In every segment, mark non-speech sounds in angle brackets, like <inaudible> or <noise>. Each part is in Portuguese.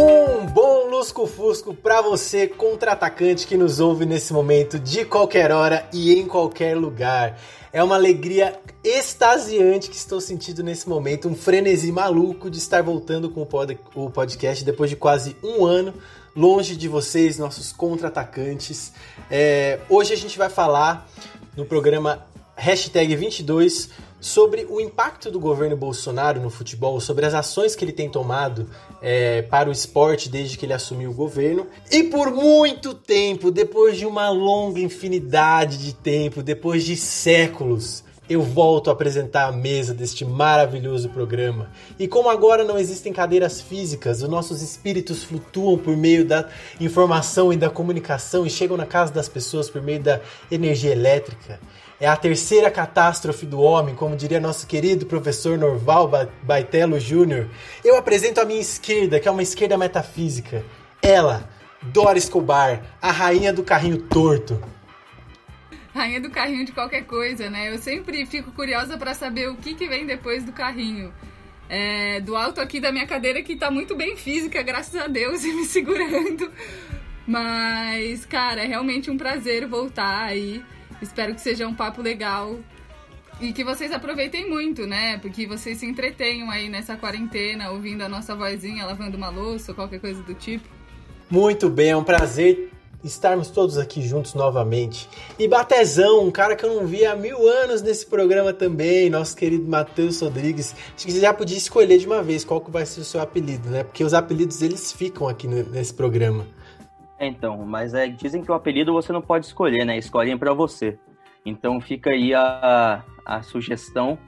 Um bom lusco-fusco para você, contra-atacante que nos ouve nesse momento, de qualquer hora e em qualquer lugar. É uma alegria extasiante que estou sentindo nesse momento, um frenesi maluco de estar voltando com o podcast depois de quase um ano longe de vocês, nossos contra-atacantes. É, hoje a gente vai falar no programa Hashtag 22 sobre o impacto do governo Bolsonaro no futebol, sobre as ações que ele tem tomado é, para o esporte desde que ele assumiu o governo. E por muito tempo, depois de uma longa infinidade de tempo, depois de séculos, eu volto a apresentar a mesa deste maravilhoso programa. E como agora não existem cadeiras físicas, os nossos espíritos flutuam por meio da informação e da comunicação e chegam na casa das pessoas por meio da energia elétrica. É a terceira catástrofe do homem, como diria nosso querido professor Norval Baitello Júnior. Eu apresento a minha esquerda, que é uma esquerda metafísica. Ela, Dora Escobar, a rainha do carrinho torto. Rainha do carrinho de qualquer coisa, né? Eu sempre fico curiosa para saber o que, que vem depois do carrinho. É, do alto aqui da minha cadeira, que tá muito bem física, graças a Deus, <laughs> e me segurando. Mas, cara, é realmente um prazer voltar aí. Espero que seja um papo legal e que vocês aproveitem muito, né? Porque vocês se entretenham aí nessa quarentena, ouvindo a nossa vozinha, lavando uma louça ou qualquer coisa do tipo. Muito bem, é um prazer estarmos todos aqui juntos novamente. E Batezão, um cara que eu não vi há mil anos nesse programa também, nosso querido Matheus Rodrigues. Acho que você já podia escolher de uma vez qual que vai ser o seu apelido, né? Porque os apelidos eles ficam aqui nesse programa. É, então, mas é, dizem que o apelido você não pode escolher, né? Escolhem para você. Então fica aí a, a sugestão,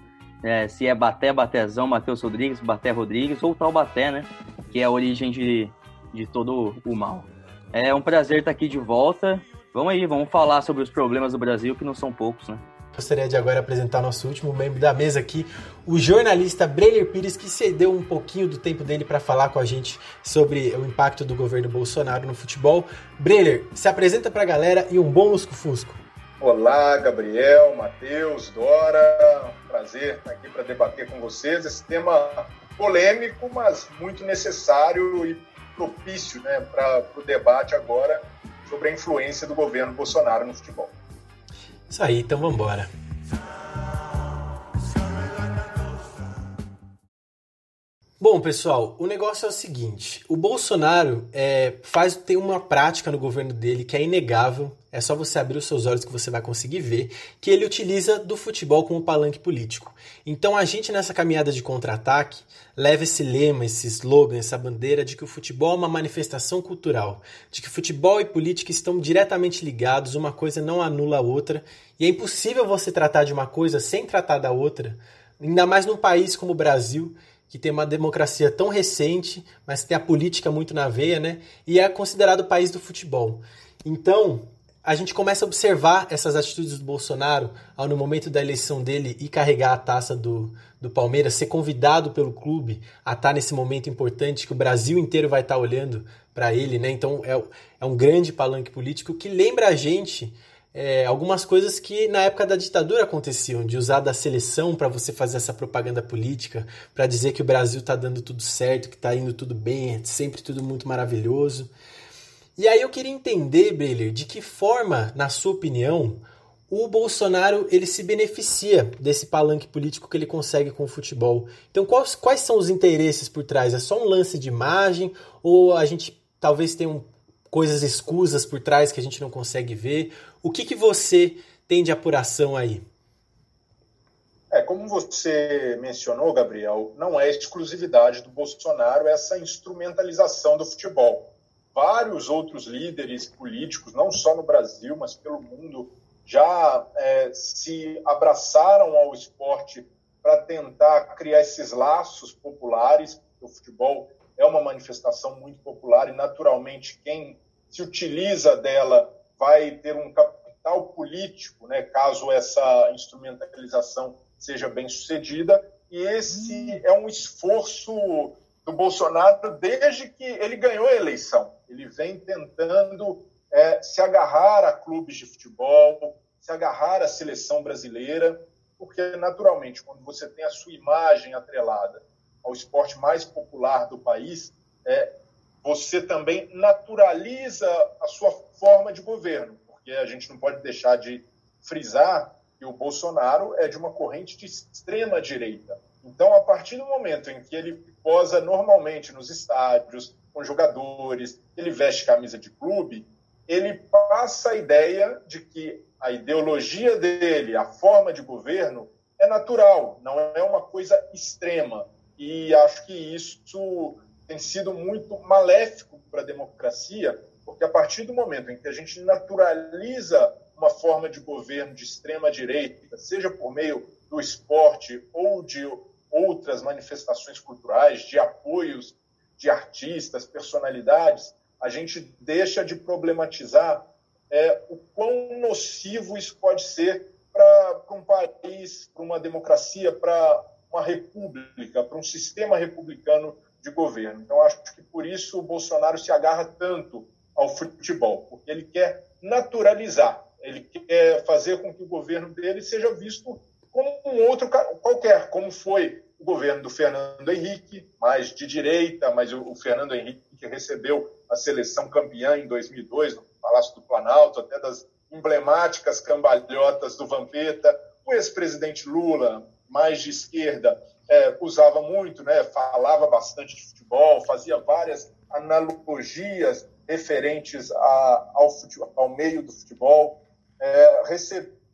é, se é Baté, Batezão, Matheus Rodrigues, Baté Rodrigues, ou tal Baté, né? Que é a origem de, de todo o mal. É um prazer estar aqui de volta. Vamos aí, vamos falar sobre os problemas do Brasil, que não são poucos, né? Gostaria de agora apresentar nosso último membro da mesa aqui, o jornalista Breler Pires, que cedeu um pouquinho do tempo dele para falar com a gente sobre o impacto do governo Bolsonaro no futebol. Breler, se apresenta para a galera e um bom lusco-fusco. Olá, Gabriel, Matheus, Dora. Prazer estar aqui para debater com vocês esse tema polêmico, mas muito necessário e propício né, para o debate agora sobre a influência do governo Bolsonaro no futebol. Isso aí, então vamos Bom, pessoal, o negócio é o seguinte: o Bolsonaro é, faz tem uma prática no governo dele que é inegável. É só você abrir os seus olhos que você vai conseguir ver que ele utiliza do futebol como palanque político. Então a gente nessa caminhada de contra-ataque leva esse lema, esse slogan, essa bandeira de que o futebol é uma manifestação cultural, de que futebol e política estão diretamente ligados, uma coisa não anula a outra, e é impossível você tratar de uma coisa sem tratar da outra, ainda mais num país como o Brasil, que tem uma democracia tão recente, mas tem a política muito na veia, né? E é considerado o país do futebol. Então, a gente começa a observar essas atitudes do Bolsonaro ao no momento da eleição dele e carregar a taça do, do Palmeiras, ser convidado pelo clube a estar nesse momento importante que o Brasil inteiro vai estar olhando para ele, né? Então é, é um grande palanque político que lembra a gente é, algumas coisas que na época da ditadura aconteciam, de usar da seleção para você fazer essa propaganda política, para dizer que o Brasil está dando tudo certo, que está indo tudo bem, é sempre tudo muito maravilhoso. E aí eu queria entender, Breiler, de que forma, na sua opinião, o Bolsonaro ele se beneficia desse palanque político que ele consegue com o futebol. Então, quais, quais são os interesses por trás? É só um lance de imagem ou a gente talvez tenha um, coisas escusas por trás que a gente não consegue ver? O que, que você tem de apuração aí? É, como você mencionou, Gabriel, não é exclusividade do Bolsonaro essa instrumentalização do futebol. vários outros líderes políticos, não só no Brasil, mas pelo mundo, já é, se abraçaram ao esporte para tentar criar esses laços populares. O futebol é uma manifestação muito popular e, naturalmente, quem se utiliza dela vai ter um capital político, né, caso essa instrumentalização seja bem sucedida. E esse é um esforço do Bolsonaro desde que ele ganhou a eleição. Ele vem tentando é, se agarrar a clubes de futebol, se agarrar à seleção brasileira, porque, naturalmente, quando você tem a sua imagem atrelada ao esporte mais popular do país, é, você também naturaliza a sua forma de governo, porque a gente não pode deixar de frisar que o Bolsonaro é de uma corrente de extrema direita. Então, a partir do momento em que ele posa normalmente nos estádios, com jogadores, ele veste camisa de clube, ele passa a ideia de que a ideologia dele, a forma de governo, é natural, não é uma coisa extrema. E acho que isso tem sido muito maléfico para a democracia, porque a partir do momento em que a gente naturaliza uma forma de governo de extrema direita, seja por meio do esporte ou de outras manifestações culturais, de apoios de artistas, personalidades, a gente deixa de problematizar é, o quão nocivo isso pode ser para um país, para uma democracia, para uma república, para um sistema republicano de governo. Então, acho que por isso o Bolsonaro se agarra tanto ao futebol, porque ele quer naturalizar, ele quer fazer com que o governo dele seja visto como um outro qualquer, como foi o governo do Fernando Henrique, mais de direita, mas o, Fernando Henrique recebeu a seleção campeã em 2002 no Palácio do Planalto, até das emblemáticas cambalhotas do Vampeta. O ex-presidente Lula, mais de esquerda, é, usava muito, né, falava bastante de futebol, fazia várias analogias referentes a, ao, futebol, ao meio do futebol. É,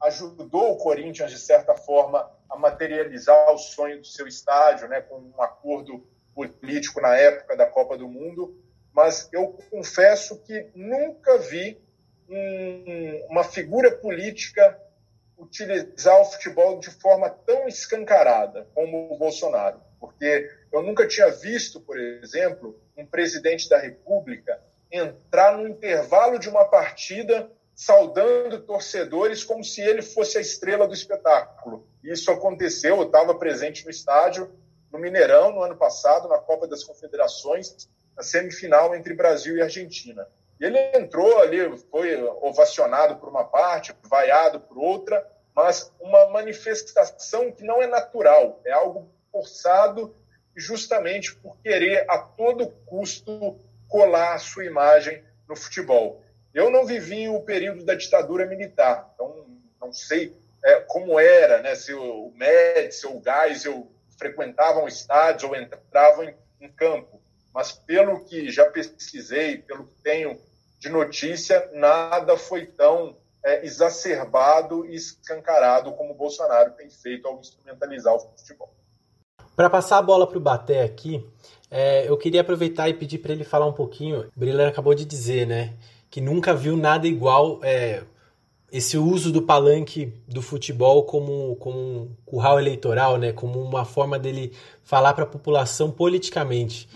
ajudou o Corinthians, de certa forma, a materializar o sonho do seu estádio, né, com um acordo político na época da Copa do Mundo. Mas eu confesso que nunca vi um, uma figura política utilizar o futebol de forma tão escancarada como o Bolsonaro. Porque eu nunca tinha visto, por exemplo, um presidente da República entrar no intervalo de uma partida saudando torcedores como se ele fosse a estrela do espetáculo. Isso aconteceu, eu estava presente no estádio, no Mineirão, no ano passado, na Copa das Confederações, na semifinal entre Brasil e Argentina. Ele entrou ali, foi ovacionado por uma parte, vaiado por outra, mas uma manifestação que não é natural, é algo forçado justamente por querer a todo custo colar a sua imagem no futebol. Eu não vivi o período da ditadura militar, então não sei é, como era, né? se o Médici ou o Geisel frequentavam estádios ou entravam em, em campo. Mas pelo que já pesquisei, pelo que tenho de notícia, nada foi tão é, exacerbado e escancarado como o Bolsonaro tem feito ao instrumentalizar o futebol. Para passar a bola para o Baté aqui, é, eu queria aproveitar e pedir para ele falar um pouquinho. O Brilhante acabou de dizer, né? que nunca viu nada igual é, esse uso do palanque do futebol como, como um curral eleitoral, né? como uma forma dele falar para a população politicamente.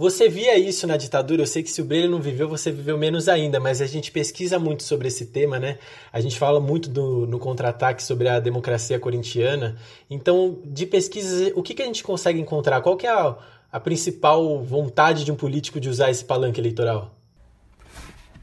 Você via isso na ditadura? Eu sei que se o Breyer não viveu, você viveu menos ainda, mas a gente pesquisa muito sobre esse tema, né? A gente fala muito do, no contra-ataque sobre a democracia corintiana. Então, de pesquisas, o que, que a gente consegue encontrar? Qual que é a, a principal vontade de um político de usar esse palanque eleitoral?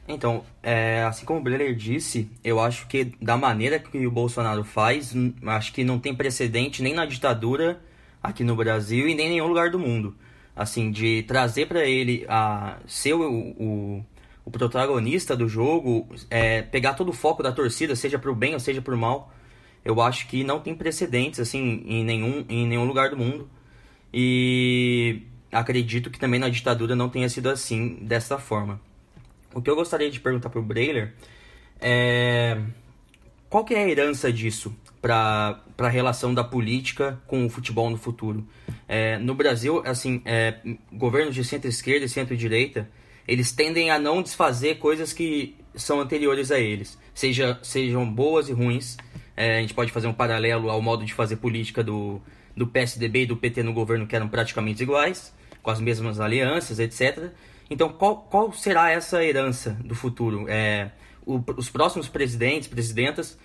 Então, é, assim como o Breler disse, eu acho que da maneira que o Bolsonaro faz, acho que não tem precedente nem na ditadura aqui no Brasil e nem em nenhum lugar do mundo. Assim, de trazer para ele a ser o, o, o, protagonista do jogo, é, pegar todo o foco da torcida, seja pro bem ou seja pro mal, eu acho que não tem precedentes assim em nenhum, em nenhum lugar do mundo. E acredito que também na ditadura não tenha sido assim, dessa forma. O que eu gostaria de perguntar para o Brailer é qual que é a herança disso para a relação da política com o futebol no futuro? É, no Brasil, assim, é, governos de centro-esquerda e centro-direita, eles tendem a não desfazer coisas que são anteriores a eles, seja, sejam boas e ruins. É, a gente pode fazer um paralelo ao modo de fazer política do, do PSDB e do PT no governo, que eram praticamente iguais, com as mesmas alianças, etc. Então, qual, qual será essa herança do futuro? É, o, os próximos presidentes, presidentas,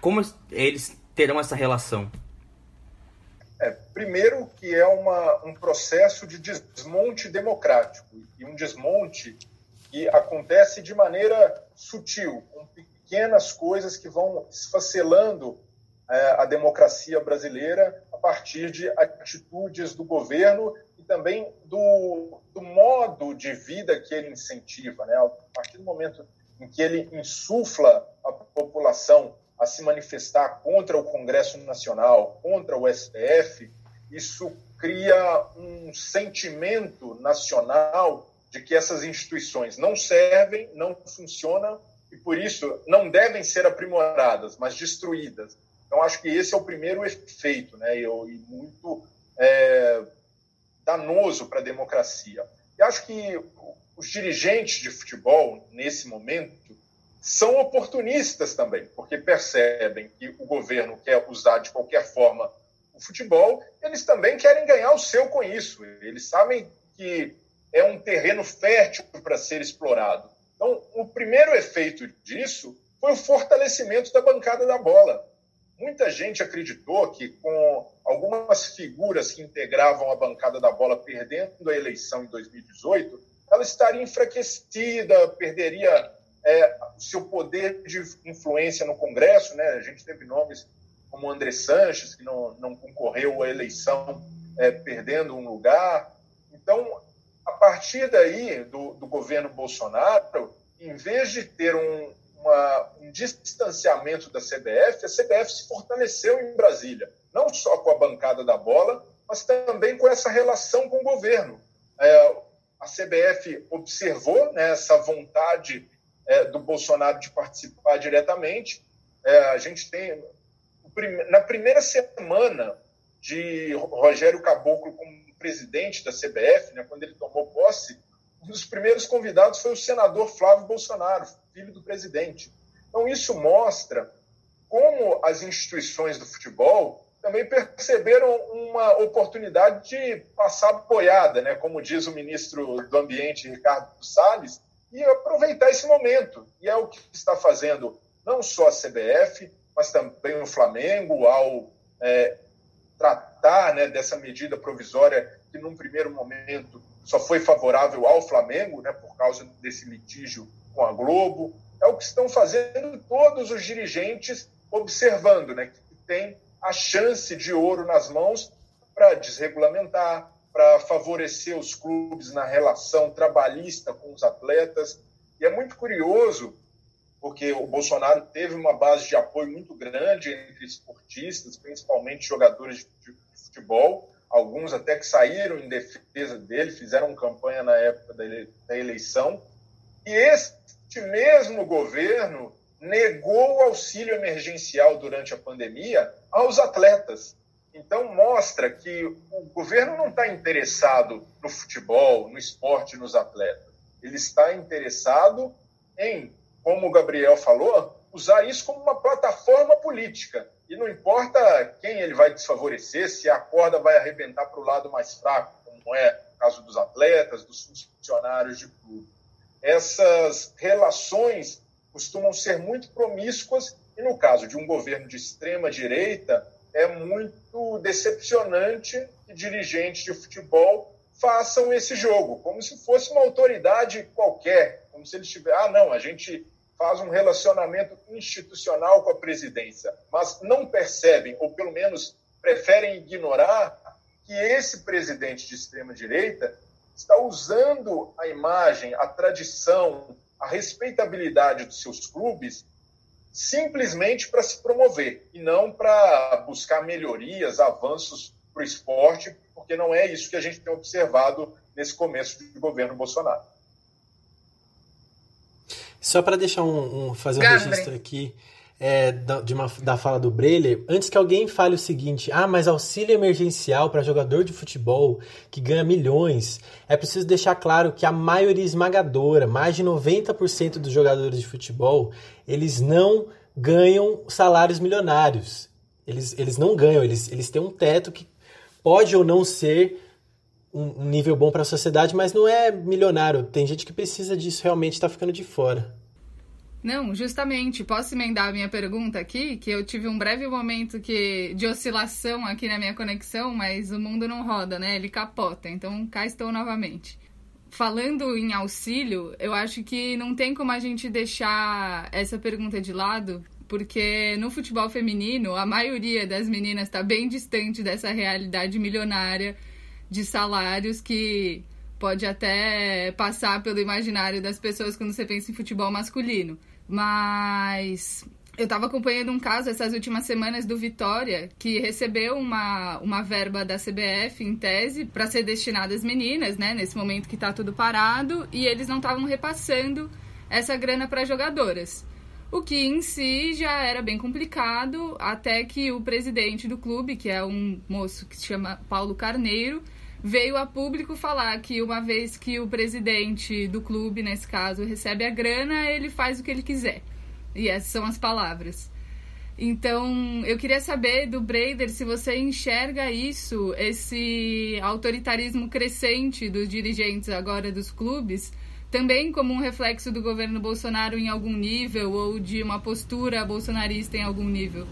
como eles terão essa relação? É, primeiro que é uma, um processo de desmonte democrático e um desmonte que acontece de maneira sutil, com pequenas coisas que vão esfacelando é, a democracia brasileira a partir de atitudes do governo e também do, do modo de vida que ele incentiva. Né? A partir do momento em que ele insufla a população a se manifestar contra o Congresso Nacional, contra o STF, isso cria um sentimento nacional de que essas instituições não servem, não funcionam e, por isso, não devem ser aprimoradas, mas destruídas. Então, acho que esse é o primeiro efeito, né? e, muito é, danoso para a democracia. E acho que os dirigentes de futebol, nesse momento, são oportunistas também, porque percebem que o governo quer usar de qualquer forma o futebol, eles também querem ganhar o seu com isso. Eles sabem que é um terreno fértil para ser explorado. Então, o primeiro efeito disso foi o fortalecimento da bancada da bola. Muita gente acreditou que, com algumas figuras que integravam a bancada da bola perdendo a eleição em 2018, ela estaria enfraquecida, perderia é, seu poder de influência no Congresso, né? A gente teve nomes como André Sanches, que não, não concorreu à eleição, é, perdendo um lugar. Então, a partir daí, do, do governo Bolsonaro, em vez de ter um, uma, um distanciamento da CBF, a CBF se fortaleceu em Brasília, não só com a bancada da bola, mas também com essa relação com o governo. É, a CBF observou né, essa vontade é, do Bolsonaro de participar diretamente. É, a gente tem. Na primeira semana de Rogério Caboclo como presidente da CBF, né, quando ele tomou posse, um dos primeiros convidados foi o senador Flávio Bolsonaro, filho do presidente. Então, isso mostra como as instituições do futebol também perceberam uma oportunidade de passar boiada, né? como diz o ministro do Ambiente, Ricardo Salles, e aproveitar esse momento. E é o que está fazendo não só a CBF, mas também o Flamengo, ao é, tratar né, dessa medida provisória que, num primeiro momento, só foi favorável ao Flamengo, né, por causa desse litígio com a Globo. É o que estão fazendo todos os dirigentes, observando né, que tem a chance de ouro nas mãos para desregulamentar, para favorecer os clubes na relação trabalhista com os atletas. E é muito curioso, porque o Bolsonaro teve uma base de apoio muito grande entre esportistas, principalmente jogadores de futebol, alguns até que saíram em defesa dele, fizeram campanha na época da eleição. E este mesmo governo negou o auxílio emergencial durante a pandemia aos atletas. Então, mostra que o governo não está interessado no futebol, no esporte, nos atletas. Ele está interessado em, como o Gabriel falou, usar isso como uma plataforma política. E não importa quem ele vai desfavorecer, se a corda vai arrebentar para o lado mais fraco, como é o caso dos atletas, dos funcionários de clube. Essas relações costumam ser muito promíscuas e, no caso de um governo de extrema direita, é muito decepcionante que dirigentes de futebol façam esse jogo, como se fosse uma autoridade qualquer, como se eles tivessem, ah, não, a gente faz um relacionamento institucional com a presidência, mas não percebem, ou pelo menos preferem ignorar, que esse presidente de extrema-direita está usando a imagem, a tradição, a respeitabilidade dos seus clubes simplesmente para se promover e não para buscar melhorias, avanços para o esporte, porque não é isso que a gente tem observado nesse começo de governo Bolsonaro. Só para deixar um, um fazer um registro aqui, é, da, de uma, da fala do Breler, antes que alguém fale o seguinte: ah, mas auxílio emergencial para jogador de futebol que ganha milhões, é preciso deixar claro que a maioria esmagadora, mais de 90% dos jogadores de futebol, eles não ganham salários milionários. Eles, eles não ganham, eles, eles têm um teto que pode ou não ser um, um nível bom para a sociedade, mas não é milionário. Tem gente que precisa disso realmente está ficando de fora. Não, justamente. Posso emendar a minha pergunta aqui? Que eu tive um breve momento que, de oscilação aqui na minha conexão, mas o mundo não roda, né? Ele capota. Então, cá estou novamente. Falando em auxílio, eu acho que não tem como a gente deixar essa pergunta de lado, porque no futebol feminino, a maioria das meninas está bem distante dessa realidade milionária de salários que pode até passar pelo imaginário das pessoas quando você pensa em futebol masculino. Mas eu estava acompanhando um caso essas últimas semanas do Vitória, que recebeu uma, uma verba da CBF em tese para ser destinada às meninas, né? Nesse momento que está tudo parado, e eles não estavam repassando essa grana para jogadoras. O que em si já era bem complicado, até que o presidente do clube, que é um moço que se chama Paulo Carneiro, veio a público falar que uma vez que o presidente do clube, nesse caso, recebe a grana, ele faz o que ele quiser. E essas são as palavras. Então, eu queria saber do Brader se você enxerga isso, esse autoritarismo crescente dos dirigentes agora dos clubes, também como um reflexo do governo Bolsonaro em algum nível ou de uma postura bolsonarista em algum nível.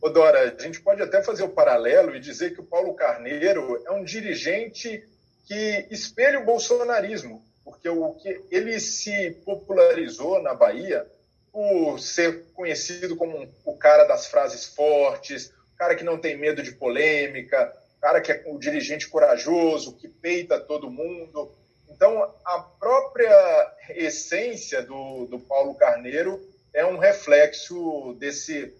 Ô Dora, a gente pode até fazer o paralelo e dizer que o Paulo Carneiro é um dirigente que espelha o bolsonarismo, porque o que ele se popularizou na Bahia por ser conhecido como um, o cara das frases fortes, o cara que não tem medo de polêmica, o cara que é o dirigente corajoso, que peita todo mundo. Então, a própria essência do, do Paulo Carneiro é um reflexo desse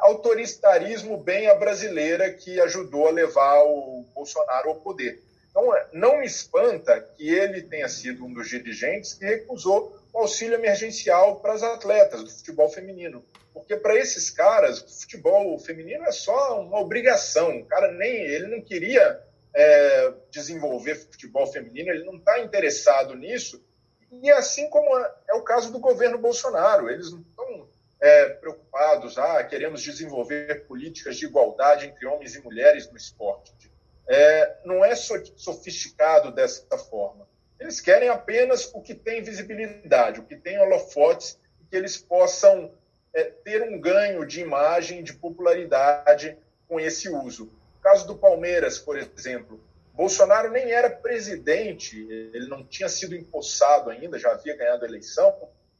autoritarismo bem a brasileira que ajudou a levar o Bolsonaro ao poder. Então, é, não me espanta que ele tenha sido um dos dirigentes que recusou o auxílio emergencial para as atletas do futebol feminino. Porque para esses caras, o futebol feminino é só uma obrigação. O cara nem ele não queria é, desenvolver futebol feminino, ele não está interessado nisso. E assim como é, é o caso do governo Bolsonaro, eles não é, preocupados, ah, queremos desenvolver políticas de igualdade entre homens e mulheres no esporte. É, não é sofisticado dessa forma. Eles querem apenas o que tem visibilidade, o que tem holofotes, que eles possam é, ter um ganho de imagem, de popularidade com esse uso. No caso do Palmeiras, por exemplo, Bolsonaro nem era presidente, ele não tinha sido empossado ainda, já havia ganhado a eleição,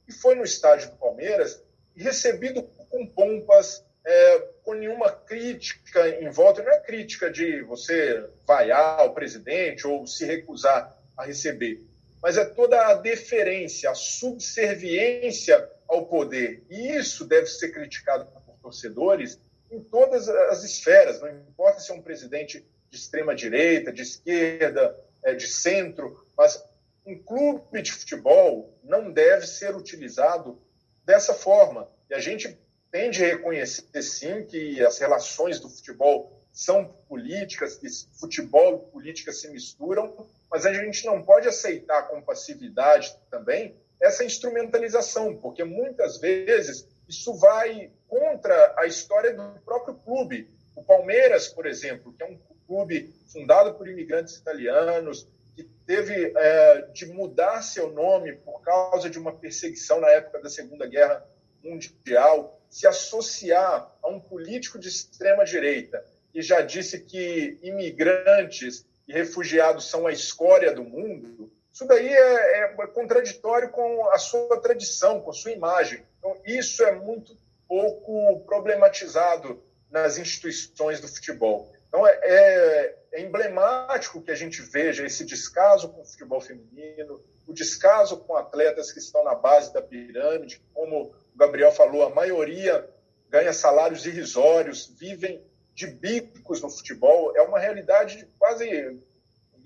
e foi no estádio do Palmeiras recebido com pompas, é, com nenhuma crítica em volta. Não é crítica de você vaiar o presidente ou se recusar a receber, mas é toda a deferência, a subserviência ao poder. E isso deve ser criticado por torcedores em todas as esferas, não importa se é um presidente de extrema direita, de esquerda, é, de centro, mas um clube de futebol não deve ser utilizado dessa forma. E a gente tem de reconhecer, sim, que as relações do futebol são políticas, que futebol e política se misturam, mas a gente não pode aceitar com passividade também essa instrumentalização, porque muitas vezes isso vai contra a história do próprio clube. O Palmeiras, por exemplo, que é um clube fundado por imigrantes italianos, teve é, de mudar seu nome por causa de uma perseguição na época da Segunda Guerra Mundial, se associar a um político de extrema direita que já disse que imigrantes e refugiados são a escória do mundo, isso daí é, é contraditório com a sua tradição, com a sua imagem. Então, isso é muito pouco problematizado nas instituições do futebol. Então, é, é, é, emblemático que a gente veja esse descaso com o futebol feminino, o descaso com atletas que estão na base da pirâmide, como o Gabriel falou, a maioria ganha salários irrisórios, vivem de bicos no futebol. É uma realidade quase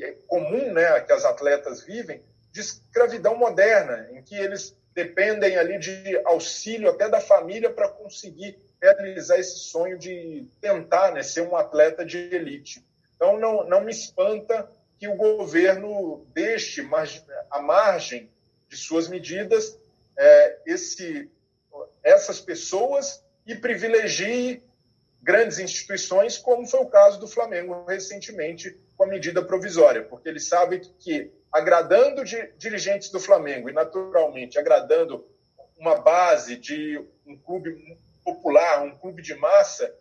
é comum né, que as atletas vivem de escravidão moderna, em que eles dependem ali de auxílio até da família para conseguir realizar esse sonho de tentar né, ser um atleta de elite. Então, não, não me espanta que o governo deixe à margem de suas medidas é, esse, essas pessoas e privilegie grandes instituições, como foi o caso do Flamengo recentemente com a medida provisória, porque ele sabe que agradando de dirigentes do Flamengo e naturalmente agradando uma base de um clube popular, um clube de massa,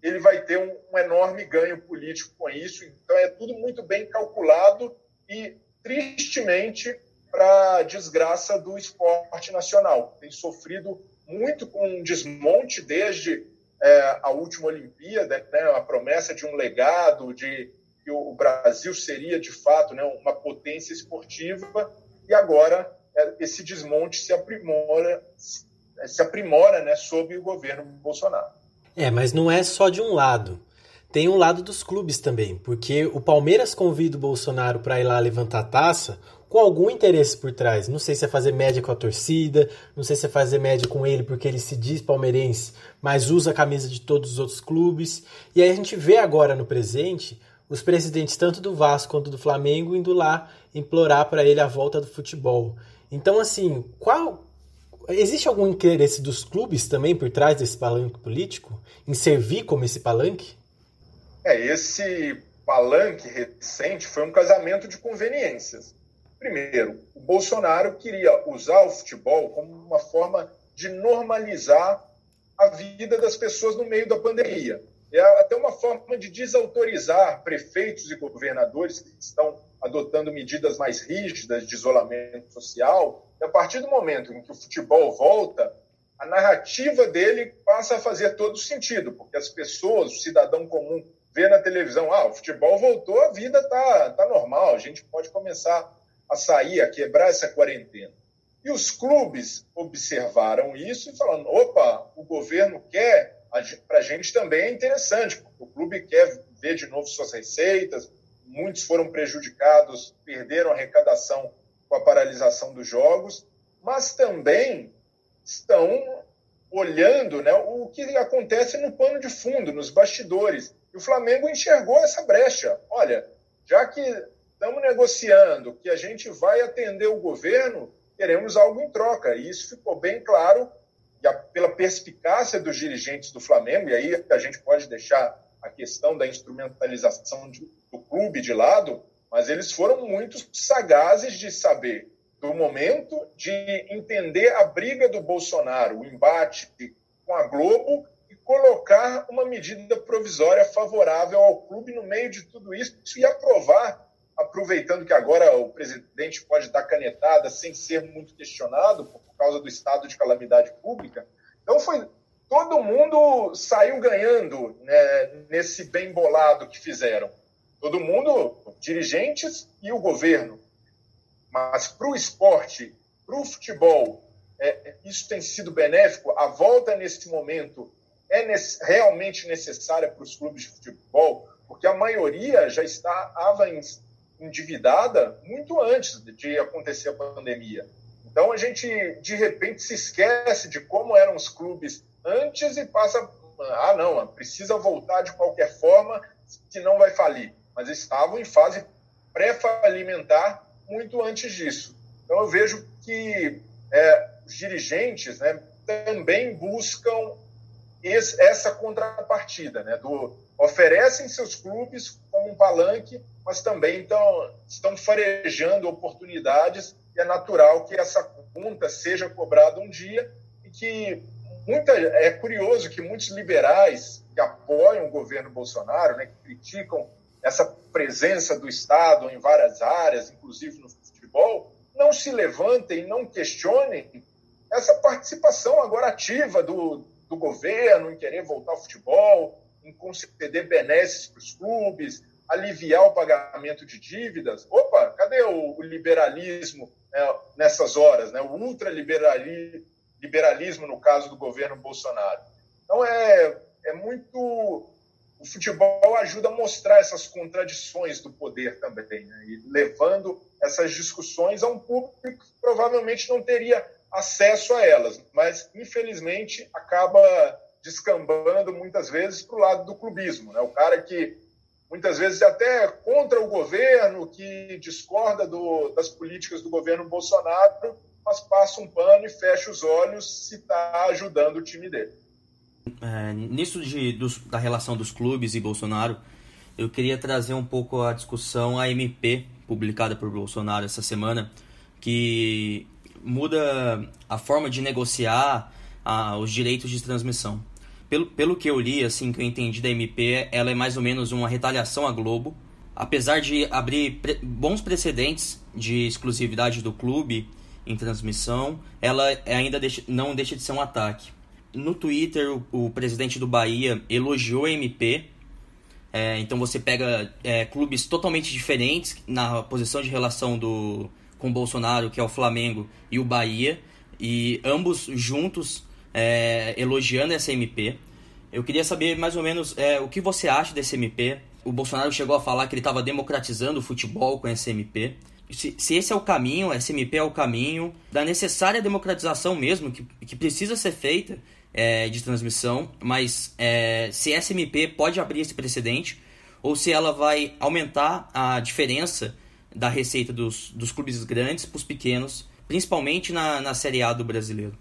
ele vai ter um, um enorme ganho político com isso. Então é tudo muito bem calculado e tristemente para desgraça do esporte nacional. Tem sofrido muito com um desmonte desde é, a última Olimpíada, né, a promessa de um legado, de que o Brasil seria de fato né, uma potência esportiva, e agora é, esse desmonte se aprimora, se aprimora né, sob o governo Bolsonaro. É, mas não é só de um lado. Tem um lado dos clubes também, porque o Palmeiras convida o Bolsonaro para ir lá levantar a taça, com algum interesse por trás. Não sei se é fazer média com a torcida, não sei se é fazer média com ele porque ele se diz palmeirense, mas usa a camisa de todos os outros clubes. E aí a gente vê agora no presente os presidentes tanto do Vasco quanto do Flamengo indo lá implorar para ele a volta do futebol. Então, assim, qual existe algum interesse dos clubes também por trás desse palanque político em servir como esse palanque? É, esse palanque recente foi um casamento de conveniências. Primeiro, o Bolsonaro queria usar o futebol como uma forma de normalizar a vida das pessoas no meio da pandemia. É até uma forma de desautorizar prefeitos e governadores que estão adotando medidas mais rígidas de isolamento social. E a partir do momento em que o futebol volta, a narrativa dele passa a fazer todo sentido, porque as pessoas, o cidadão comum, vê na televisão, ah, o futebol voltou, a vida está tá normal, a gente pode começar a sair, a quebrar essa quarentena. E os clubes observaram isso e falaram: opa, o governo quer, para a gente também é interessante, porque o clube quer ver de novo suas receitas, muitos foram prejudicados, perderam arrecadação com a paralisação dos jogos, mas também estão olhando né, o que acontece no pano de fundo, nos bastidores. E o Flamengo enxergou essa brecha. Olha, já que estamos negociando que a gente vai atender o governo, queremos algo em troca. E isso ficou bem claro a, pela perspicácia dos dirigentes do Flamengo, e aí a gente pode deixar a questão da instrumentalização de, do clube de lado, mas eles foram muito sagazes de saber do momento, de entender a briga do Bolsonaro, o embate com a Globo e colocar uma medida provisória favorável ao clube no meio de tudo isso e aprovar aproveitando que agora o presidente pode dar canetada sem ser muito questionado por causa do estado de calamidade pública. Então foi todo mundo saiu ganhando né, nesse bem bolado que fizeram. Todo mundo, dirigentes e o governo. Mas para o esporte, para o futebol, é, isso tem sido benéfico. A volta nesse momento é nesse, realmente necessária para os clubes de futebol, porque a maioria já estava endividada muito antes de acontecer a pandemia. Então a gente de repente se esquece de como eram os clubes antes e passa ah não, precisa voltar de qualquer forma, senão vai falir. Mas estavam em fase pré-falimentar muito antes disso. Então eu vejo que é, os dirigentes né, também buscam esse, essa contrapartida, né, do oferecem seus clubes como um palanque, mas também então, estão farejando oportunidades e é natural que essa conta seja cobrada um dia e que muita, é curioso que muitos liberais que apoiam o governo Bolsonaro, né, que criticam essa presença do Estado em várias áreas, inclusive no futebol, não se levantem, não questionem essa participação agora ativa do, do governo em querer voltar ao futebol, em conceder benesses para os clubes, aliviar o pagamento de dívidas. Opa, cadê o, o liberalismo é, nessas horas? Né? O ultraliberalismo, no caso do governo Bolsonaro. Então, é, é muito. O futebol ajuda a mostrar essas contradições do poder também, né? e levando essas discussões a um público que provavelmente não teria acesso a elas, mas infelizmente acaba descambando muitas vezes para o lado do clubismo. Né? O cara que muitas vezes é até contra o governo, que discorda do, das políticas do governo Bolsonaro, mas passa um pano e fecha os olhos se está ajudando o time dele. É, nisso de, dos, da relação dos clubes e Bolsonaro, eu queria trazer um pouco a discussão a MP publicada por Bolsonaro essa semana, que muda a forma de negociar a, os direitos de transmissão. Pelo, pelo que eu li, assim, que eu entendi da MP, ela é mais ou menos uma retaliação à Globo. Apesar de abrir pre bons precedentes de exclusividade do clube em transmissão, ela ainda deixa, não deixa de ser um ataque. No Twitter, o, o presidente do Bahia elogiou a MP. É, então você pega é, clubes totalmente diferentes na posição de relação do, com o Bolsonaro, que é o Flamengo, e o Bahia, e ambos juntos é, elogiando essa MP. Eu queria saber mais ou menos é, o que você acha desse MP. O Bolsonaro chegou a falar que ele estava democratizando o futebol com esse MP. Se, se, esse é o caminho, esse MP é o caminho da necessária democratização mesmo, que, que precisa ser feita é, de transmissão, mas é, se essa MP pode abrir esse precedente ou se ela vai aumentar a diferença da receita dos, dos clubes grandes para os pequenos, principalmente na, na Série A do brasileiro?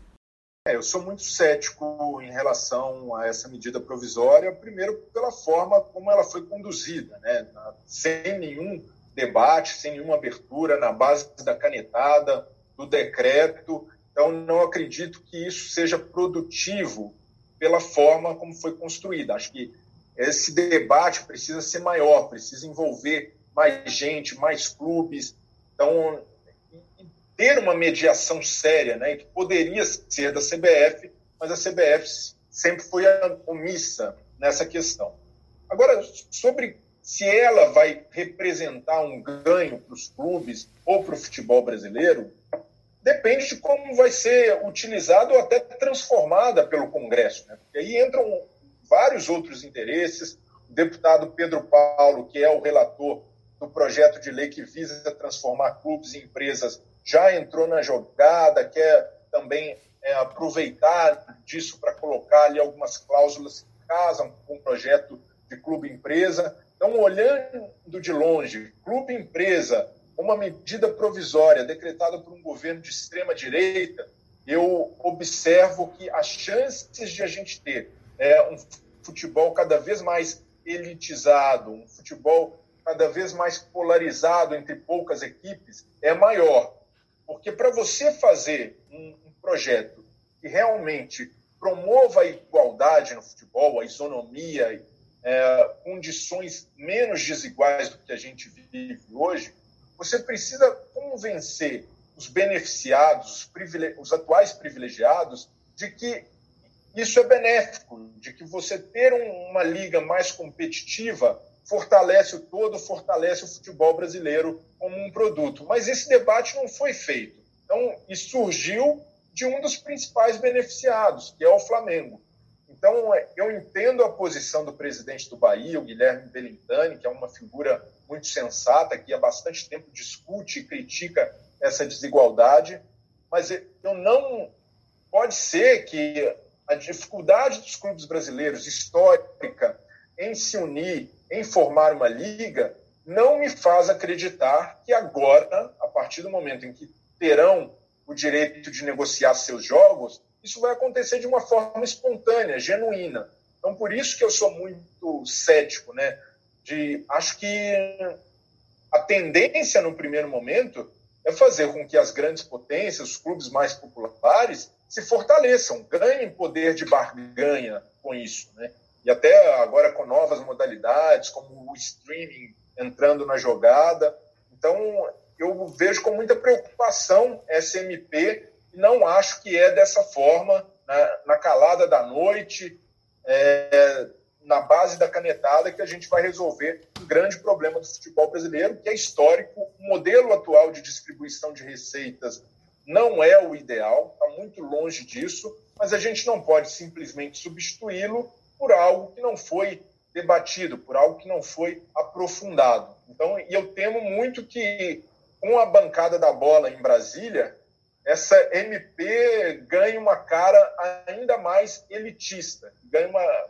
É, eu sou muito cético em relação a essa medida provisória, primeiro pela forma como ela foi conduzida, né? sem nenhum debate, sem nenhuma abertura, na base da canetada, do decreto. Então, não acredito que isso seja produtivo pela forma como foi construída. Acho que esse debate precisa ser maior, precisa envolver mais gente, mais clubes. Então, ter uma mediação séria, né, que poderia ser da CBF, mas a CBF sempre foi omissa nessa questão. Agora, sobre se ela vai representar um ganho para os clubes ou para o futebol brasileiro, depende de como vai ser utilizada ou até transformada pelo Congresso. Né? Porque aí entram vários outros interesses. O deputado Pedro Paulo, que é o relator do projeto de lei que visa transformar clubes em empresas já entrou na jogada, quer também é, aproveitar disso para colocar ali algumas cláusulas que casam com o projeto de clube-empresa. Então, olhando de longe, clube-empresa, uma medida provisória decretada por um governo de extrema-direita, eu observo que as chances de a gente ter é, um futebol cada vez mais elitizado, um futebol cada vez mais polarizado entre poucas equipes é maior. Porque para você fazer um, um, projeto que realmente promova a igualdade no futebol, a isonomia, é, condições menos desiguais do que a gente vive hoje, você precisa convencer os beneficiados, os, os atuais privilegiados, de que isso é benéfico, de que você ter um, uma liga mais competitiva fortalece o todo, fortalece o futebol brasileiro como um produto. Mas esse debate não foi feito. Então, e surgiu de um dos principais beneficiados, que é o Flamengo. Então, é, eu entendo a posição do presidente do Bahia, o Guilherme Belintani, que é uma figura muito sensata, que há bastante tempo discute e critica essa desigualdade, mas eu não. Pode ser que a dificuldade dos clubes brasileiros, histórica, em se unir, em formar uma liga, não me faz acreditar que agora, a partir do momento em que terão o direito de negociar seus jogos, isso vai acontecer de uma forma espontânea, genuína. Então, por isso que eu sou muito cético, né? De, acho que a tendência no primeiro momento é fazer com que as grandes potências, os clubes mais populares, se fortaleçam, ganhem poder de barganha com isso, né? e até agora com novas modalidades, como o streaming entrando na jogada. Então, eu vejo com muita preocupação SMP e não acho que é dessa forma, na, na calada da noite, é, na base da canetada, que a gente vai resolver um grande problema do futebol brasileiro, que é histórico. O modelo atual de distribuição de receitas não é o ideal, está muito longe disso, mas a gente não pode simplesmente substituí-lo por algo que não foi debatido, por algo que não foi aprofundado. Então, e eu temo muito que com a bancada da bola em Brasília, essa MP ganha uma cara ainda mais elitista, ganha uma,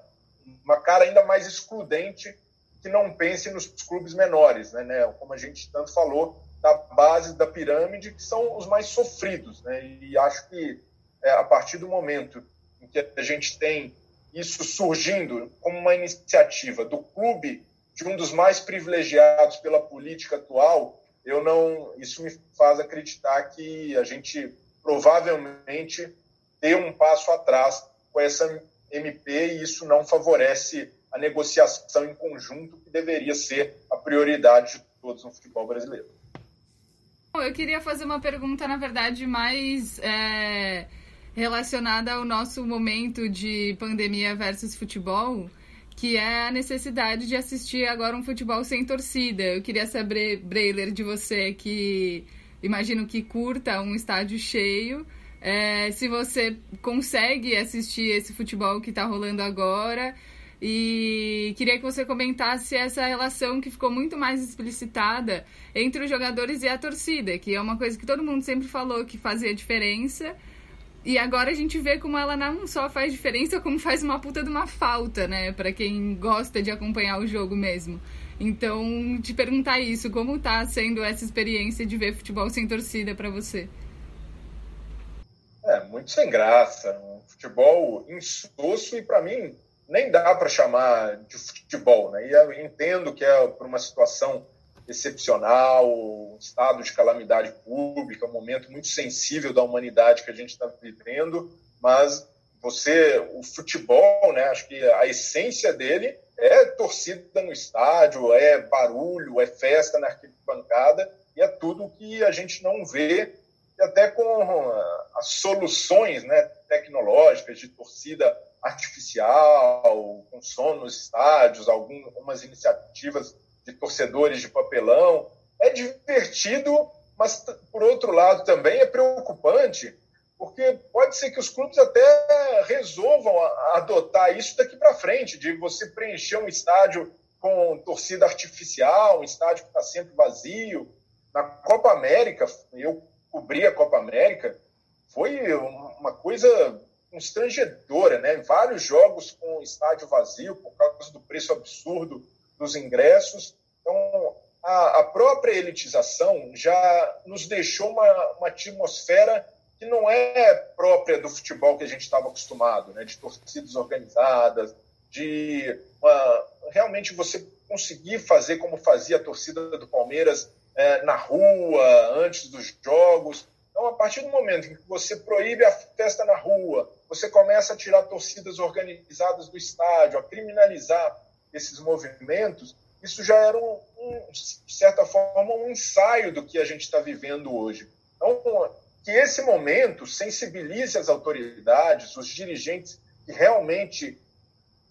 uma cara ainda mais excludente que não pense nos clubes menores, né, né, como a gente tanto falou, da base da pirâmide, que são os mais sofridos. Né, e acho que é, a partir do momento em que a gente tem isso surgindo como uma iniciativa do clube de um dos mais privilegiados pela política atual, eu não, isso me faz acreditar que a gente provavelmente deu um passo atrás com essa MP e isso não favorece a negociação em conjunto que deveria ser a prioridade de todos no futebol brasileiro. Eu queria fazer uma pergunta, na verdade, mais é, relacionada ao nosso momento de pandemia versus futebol que é a necessidade de assistir agora um futebol sem torcida. Eu queria saber, Breiler, de você que imagino que curta um estádio cheio, é, se você consegue assistir esse futebol que está rolando agora. E queria que você comentasse essa relação que ficou muito mais explicitada entre os jogadores e a torcida, que é uma coisa que todo mundo sempre falou que fazia diferença e agora a gente vê como ela não só faz diferença, como faz uma puta de uma falta, né? Para quem gosta de acompanhar o jogo mesmo. Então, te perguntar isso, como tá sendo essa experiência de ver futebol sem torcida para você? É, muito sem graça. Um futebol insosso e para mim nem dá para chamar de futebol, né? E eu entendo que é por uma situação excepcional, um estado de calamidade pública, um momento muito sensível da humanidade que a gente está vivendo, mas você, o futebol, né, acho que a essência dele é torcida no estádio, é barulho, é festa na arquibancada, e é tudo que a gente não vê, e até com as soluções né, tecnológicas de torcida artificial, com som nos estádios, algumas iniciativas de torcedores de papelão. É divertido, mas, por outro lado, também é preocupante, porque pode ser que os clubes até resolvam adotar isso daqui para frente, de você preencher um estádio com torcida artificial, um estádio que está sempre vazio. Na Copa América, eu cobri a Copa América, foi uma coisa constrangedora, né? Vários jogos com estádio vazio por causa do preço absurdo dos ingressos. Então, a, a própria elitização já nos deixou uma, uma atmosfera que não é própria do futebol que a gente estava acostumado, né? de torcidas organizadas, de uma, realmente você conseguir fazer como fazia a torcida do Palmeiras é, na rua, antes dos jogos. Então, a partir do momento em que você proíbe a festa na rua, você começa a tirar torcidas organizadas do estádio, a criminalizar esses movimentos, isso já era, um, um, de certa forma, um ensaio do que a gente está vivendo hoje. Então, que esse momento sensibilize as autoridades, os dirigentes que realmente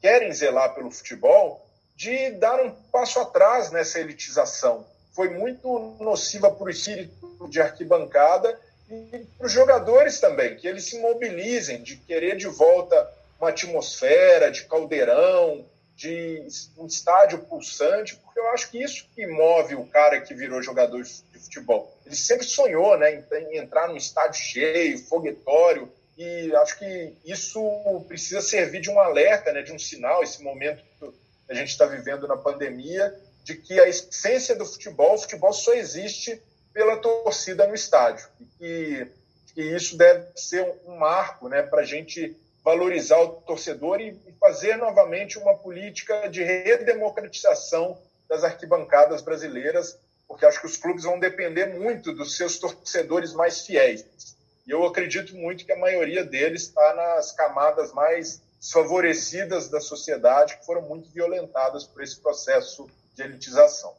querem zelar pelo futebol, de dar um passo atrás nessa elitização. Foi muito nociva para o espírito de arquibancada e para os jogadores também, que eles se mobilizem de querer de volta uma atmosfera de caldeirão, de um estádio pulsante, porque eu acho que isso que move o cara que virou jogador de futebol. Ele sempre sonhou né, em entrar num estádio cheio, foguetório, e acho que isso precisa servir de um alerta, né, de um sinal, esse momento que a gente está vivendo na pandemia, de que a essência do futebol, o futebol só existe pela torcida no estádio. E que isso deve ser um marco né, para a gente valorizar o torcedor e fazer novamente uma política de redemocratização das arquibancadas brasileiras, porque acho que os clubes vão depender muito dos seus torcedores mais fiéis. E eu acredito muito que a maioria deles está nas camadas mais desfavorecidas da sociedade, que foram muito violentadas por esse processo de elitização.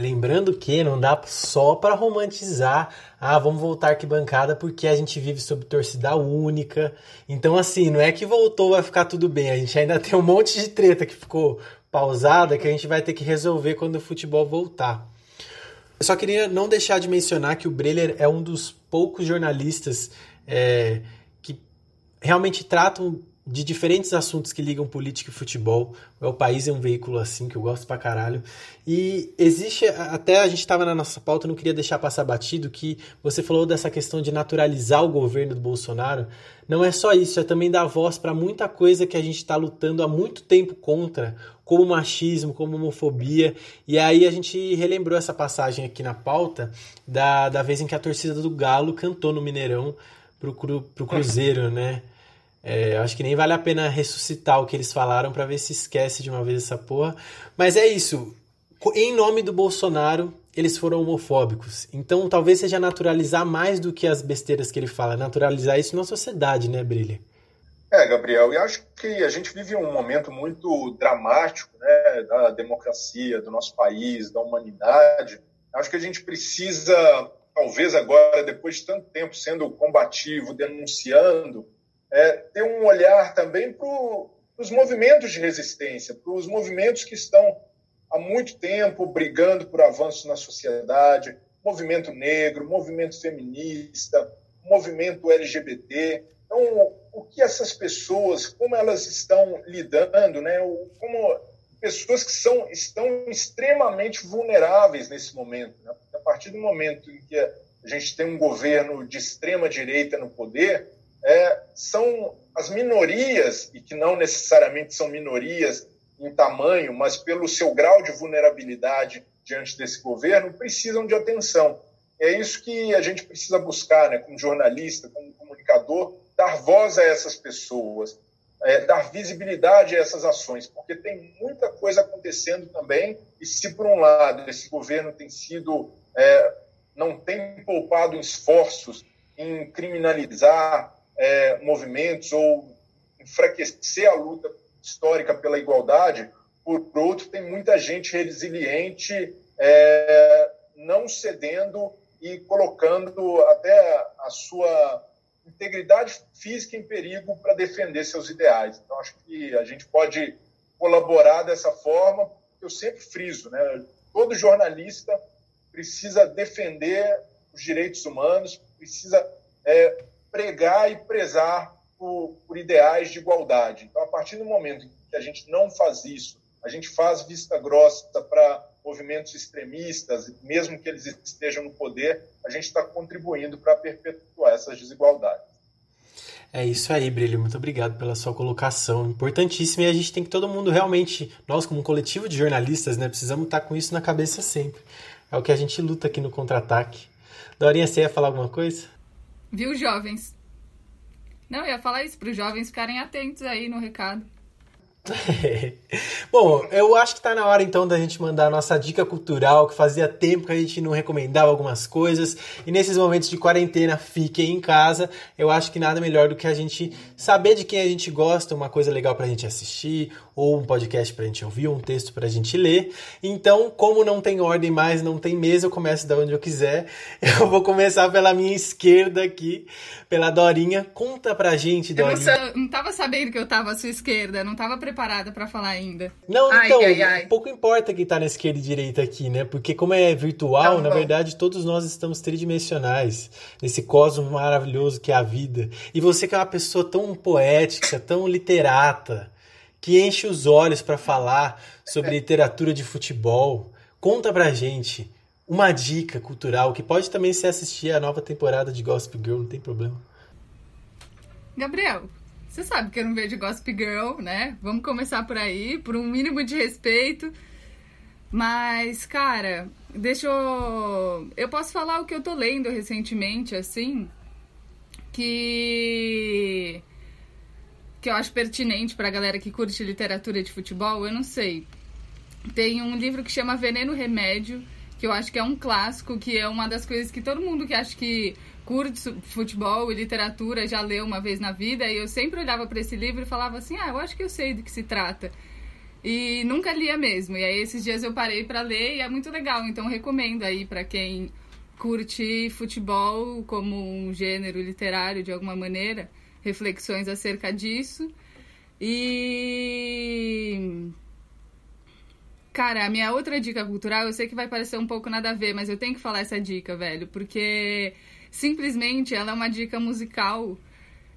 Lembrando que não dá só para romantizar, ah, vamos voltar arquibancada porque a gente vive sob torcida única. Então, assim, não é que voltou vai ficar tudo bem, a gente ainda <laughs> tem um monte de treta que ficou pausada que a gente vai ter que resolver quando o futebol voltar. Eu só queria não deixar de mencionar que o Breler é um dos poucos jornalistas é, que realmente tratam de diferentes assuntos que ligam política e futebol. O País é um veículo assim que eu gosto pra caralho. E existe, até a gente estava na nossa pauta, não queria deixar passar batido, que você falou dessa questão de naturalizar o governo do Bolsonaro. Não é só isso, é também dar voz para muita coisa que a gente está lutando há muito tempo contra, como machismo, como homofobia. E aí a gente relembrou essa passagem aqui na pauta da, da vez em que a torcida do Galo cantou no Mineirão pro, cru, pro Cruzeiro, né? É, acho que nem vale a pena ressuscitar o que eles falaram para ver se esquece de uma vez essa porra. Mas é isso. Em nome do Bolsonaro, eles foram homofóbicos. Então talvez seja naturalizar mais do que as besteiras que ele fala, naturalizar isso na sociedade, né, Brilha? É, Gabriel, e acho que a gente vive um momento muito dramático né, da democracia, do nosso país, da humanidade. Acho que a gente precisa, talvez agora, depois de tanto tempo sendo combativo, denunciando, é, ter um olhar também para os movimentos de resistência, para os movimentos que estão há muito tempo brigando por avanços na sociedade, movimento negro, movimento feminista, movimento LGBT. Então, o que essas pessoas, como elas estão lidando, né? Como pessoas que são, estão extremamente vulneráveis nesse momento. Né? A partir do momento em que a gente tem um governo de extrema direita no poder, é, são as minorias, e que não necessariamente são minorias em tamanho, mas pelo seu grau de vulnerabilidade diante desse governo, precisam de atenção. É isso que a gente precisa buscar, né, como jornalista, como comunicador, dar voz a essas pessoas, é, dar visibilidade a essas ações, porque tem muita coisa acontecendo também, e se por um lado esse governo tem sido, é, não tem poupado esforços em criminalizar é, movimentos ou enfraquecer a luta histórica pela igualdade, por outro, tem muita gente resiliente, é, não cedendo e colocando até a sua integridade física em perigo para defender seus ideais. Então, acho que a gente pode colaborar dessa forma. Eu sempre friso, né? Todo jornalista precisa defender os direitos humanos, precisa é, pregar e prezar por, por ideais de igualdade. Então, a partir do momento que a gente não faz isso, a gente faz vista grossa para movimentos extremistas, mesmo que eles estejam no poder, a gente está contribuindo para perpetuar essas desigualdades. É isso aí, Brilho. Muito obrigado pela sua colocação. Importantíssimo e a gente tem que todo mundo realmente, nós como coletivo de jornalistas, né, precisamos estar com isso na cabeça sempre. É o que a gente luta aqui no contra-ataque. Dorinha, você ia falar alguma coisa? Viu, jovens? Não, eu ia falar isso, para os jovens ficarem atentos aí no recado. <laughs> Bom, eu acho que tá na hora então da gente mandar a nossa dica cultural, que fazia tempo que a gente não recomendava algumas coisas. E nesses momentos de quarentena, fiquem em casa. Eu acho que nada melhor do que a gente saber de quem a gente gosta, uma coisa legal pra gente assistir, ou um podcast pra gente ouvir, um texto pra gente ler. Então, como não tem ordem mais, não tem mesa, eu começo da onde eu quiser. <laughs> Eu vou começar pela minha esquerda aqui, pela Dorinha. Conta pra gente, Dorinha. Eu não, não tava sabendo que eu tava à sua esquerda, não tava preparada para falar ainda. Não, ai, então, ai, ai. pouco importa quem tá na esquerda e direita aqui, né? Porque como é virtual, tá na verdade, todos nós estamos tridimensionais nesse cosmos maravilhoso que é a vida. E você que é uma pessoa tão poética, tão literata, que enche os olhos para falar sobre literatura de futebol. Conta pra gente uma dica cultural que pode também ser assistir a nova temporada de Gossip Girl, não tem problema. Gabriel, você sabe que eu não vejo Gossip Girl, né? Vamos começar por aí, por um mínimo de respeito. Mas, cara, deixa eu. Eu posso falar o que eu tô lendo recentemente, assim. Que que eu acho pertinente pra galera que curte literatura de futebol, eu não sei. Tem um livro que chama Veneno Remédio, que eu acho que é um clássico, que é uma das coisas que todo mundo que acha que curte futebol e literatura já leu uma vez na vida, e eu sempre olhava para esse livro e falava assim: "Ah, eu acho que eu sei do que se trata". E nunca lia mesmo. E aí esses dias eu parei para ler e é muito legal, então recomendo aí para quem curte futebol como um gênero literário de alguma maneira reflexões acerca disso. E. Cara, a minha outra dica cultural, eu sei que vai parecer um pouco nada a ver, mas eu tenho que falar essa dica, velho, porque simplesmente ela é uma dica musical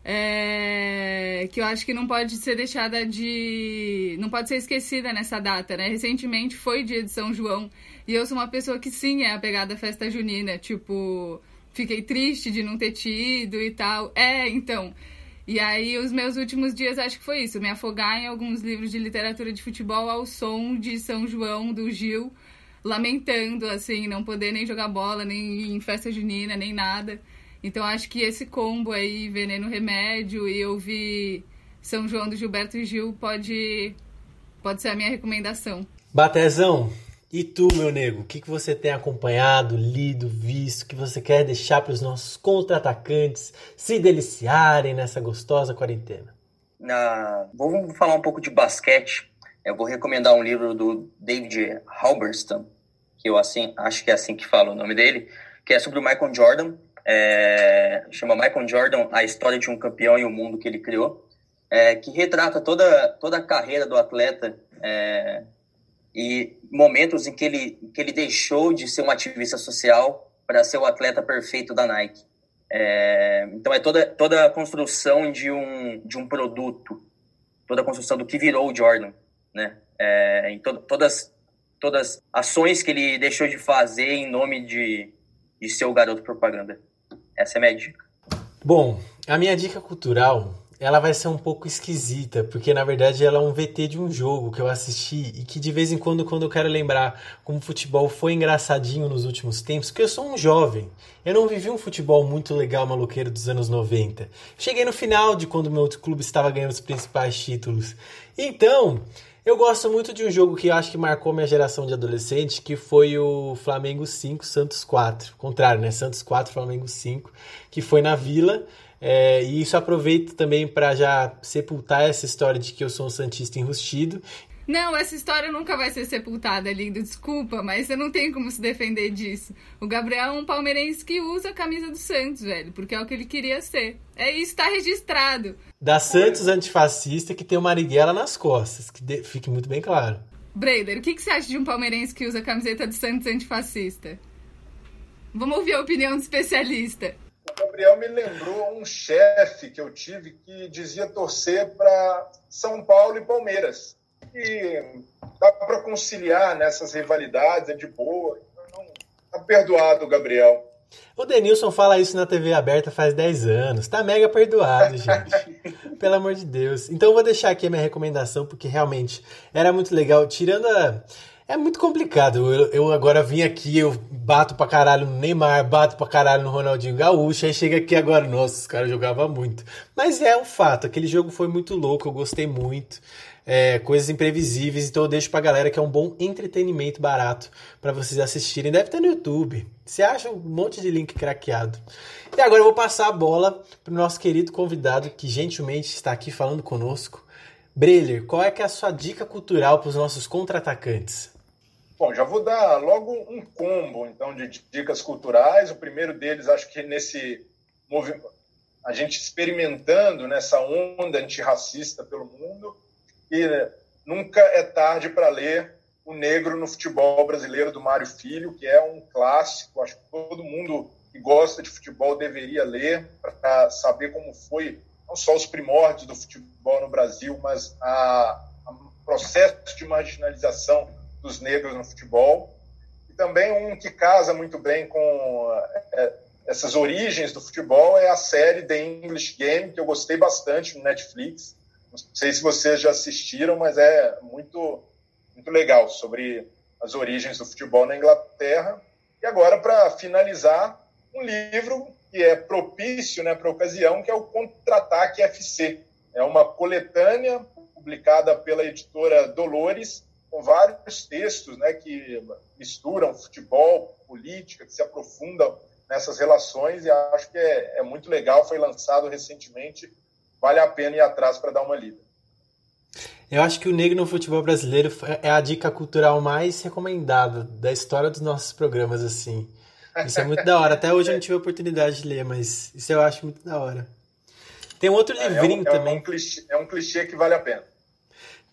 é, que eu acho que não pode ser deixada de. não pode ser esquecida nessa data, né? Recentemente foi dia de São João e eu sou uma pessoa que sim é apegada à festa junina. Tipo, fiquei triste de não ter tido e tal. É, então. E aí, os meus últimos dias, acho que foi isso: me afogar em alguns livros de literatura de futebol ao som de São João, do Gil, lamentando, assim, não poder nem jogar bola, nem ir em festa junina, nem nada. Então acho que esse combo aí, Veneno Remédio e ouvir São João do Gilberto Gil pode, pode ser a minha recomendação. Batezão, e tu, meu nego, o que, que você tem acompanhado, lido, visto, que você quer deixar para os nossos contra-atacantes se deliciarem nessa gostosa quarentena? Na... Vou falar um pouco de basquete. Eu vou recomendar um livro do David Halberstam, que eu assim acho que é assim que fala o nome dele, que é sobre o Michael Jordan é, chama Michael Jordan, a história de um campeão e o mundo que ele criou, é, que retrata toda, toda a carreira do atleta é, e momentos em que ele, que ele deixou de ser um ativista social para ser o atleta perfeito da Nike. É, então é toda, toda a construção de um, de um produto, toda a construção do que virou o Jordan, né? É, em to, todas todas ações que ele deixou de fazer em nome de, de ser o garoto propaganda. Essa é a minha dica. Bom, a minha dica cultural ela vai ser um pouco esquisita, porque na verdade ela é um VT de um jogo que eu assisti e que de vez em quando, quando eu quero lembrar como o futebol foi engraçadinho nos últimos tempos, porque eu sou um jovem, eu não vivi um futebol muito legal maluqueiro dos anos 90. Cheguei no final de quando meu clube estava ganhando os principais títulos. Então, eu gosto muito de um jogo que acho que marcou minha geração de adolescente, que foi o Flamengo 5, Santos 4. Contrário, né? Santos 4, Flamengo 5, que foi na Vila. É, e isso aproveito também para já sepultar essa história de que eu sou um Santista enrustido não, essa história nunca vai ser sepultada, lindo. Desculpa, mas você não tem como se defender disso. O Gabriel é um palmeirense que usa a camisa do Santos, velho, porque é o que ele queria ser. É isso, tá registrado. Da Santos antifascista que tem o Marighella nas costas, que de... fique muito bem claro. Brader, o que, que você acha de um palmeirense que usa a camiseta do Santos antifascista? Vamos ouvir a opinião do especialista. O Gabriel me lembrou um chefe que eu tive que dizia torcer para São Paulo e Palmeiras que dá para conciliar nessas rivalidades, é de boa. Então, tá perdoado, Gabriel. O Denilson fala isso na TV aberta faz 10 anos. Tá mega perdoado, gente. <laughs> Pelo amor de Deus. Então eu vou deixar aqui a minha recomendação, porque realmente era muito legal. Tirando a. É muito complicado. Eu, eu, agora vim aqui, eu bato pra caralho no Neymar, bato pra caralho no Ronaldinho Gaúcho, aí chega aqui agora, nossa, os caras jogavam muito. Mas é um fato, aquele jogo foi muito louco, eu gostei muito é, coisas imprevisíveis. Então eu deixo pra galera que é um bom entretenimento barato para vocês assistirem. Deve ter no YouTube. Você acha um monte de link craqueado. E agora eu vou passar a bola pro nosso querido convidado que gentilmente está aqui falando conosco. Breler, qual é que é a sua dica cultural para os nossos contra-atacantes? Bom, já vou dar logo um combo então de dicas culturais. O primeiro deles, acho que nesse movimento, a gente experimentando nessa onda antirracista pelo mundo, e nunca é tarde para ler O Negro no Futebol Brasileiro, do Mário Filho, que é um clássico. Acho que todo mundo que gosta de futebol deveria ler para saber como foi não só os primórdios do futebol no Brasil, mas o processo de marginalização dos negros no futebol. E também um que casa muito bem com é, essas origens do futebol é a série The English Game, que eu gostei bastante no Netflix não sei se vocês já assistiram, mas é muito, muito legal sobre as origens do futebol na Inglaterra. E agora, para finalizar, um livro que é propício né, para a ocasião, que é o Contra-Ataque FC. É uma coletânea publicada pela editora Dolores, com vários textos né, que misturam futebol, política, que se aprofundam nessas relações, e acho que é, é muito legal. Foi lançado recentemente vale a pena ir atrás para dar uma lida. Eu acho que o negro no futebol brasileiro é a dica cultural mais recomendada da história dos nossos programas, assim. Isso é muito da hora. Até hoje eu não tive a oportunidade de ler, mas isso eu acho muito da hora. Tem um outro livrinho é um, é também. Um clichê, é um clichê que vale a pena.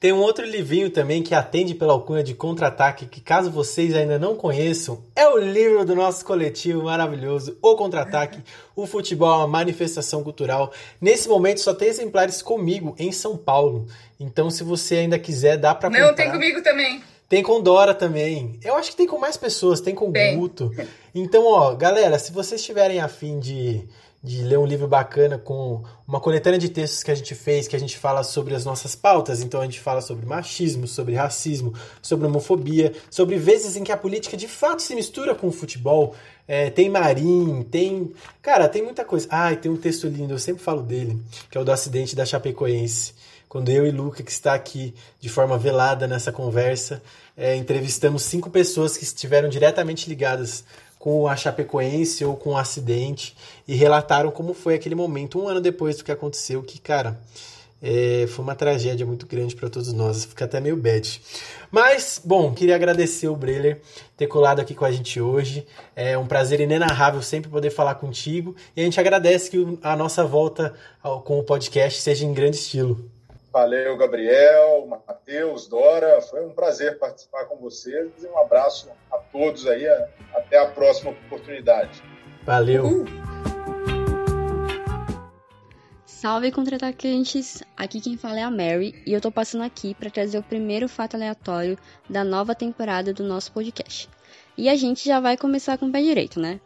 Tem um outro livrinho também que atende pela alcunha de contra-ataque, que caso vocês ainda não conheçam, é o livro do nosso coletivo maravilhoso, O Contra-Ataque, o futebol é uma manifestação cultural. Nesse momento só tem exemplares comigo em São Paulo. Então se você ainda quiser, dá para comprar. Não, tem comigo também. Tem com Dora também. Eu acho que tem com mais pessoas, tem com Guto. Então, ó, galera, se vocês tiverem afim de de ler um livro bacana com uma coletânea de textos que a gente fez, que a gente fala sobre as nossas pautas. Então a gente fala sobre machismo, sobre racismo, sobre homofobia, sobre vezes em que a política de fato se mistura com o futebol. É, tem Marim, tem. Cara, tem muita coisa. Ah, tem um texto lindo, eu sempre falo dele, que é o do acidente da Chapecoense. Quando eu e Luca, que está aqui de forma velada nessa conversa, é, entrevistamos cinco pessoas que estiveram diretamente ligadas com a Chapecoense ou com o um acidente e relataram como foi aquele momento um ano depois do que aconteceu, que, cara, é, foi uma tragédia muito grande para todos nós, fica até meio bad. Mas, bom, queria agradecer o Breler ter colado aqui com a gente hoje. É um prazer inenarrável sempre poder falar contigo e a gente agradece que a nossa volta com o podcast seja em grande estilo. Valeu, Gabriel, Matheus, Dora. Foi um prazer participar com vocês e um abraço a todos aí. Até a próxima oportunidade. Valeu. Uhum. Salve contra-atacantes! Aqui quem fala é a Mary e eu tô passando aqui para trazer o primeiro fato aleatório da nova temporada do nosso podcast. E a gente já vai começar com o pé direito, né?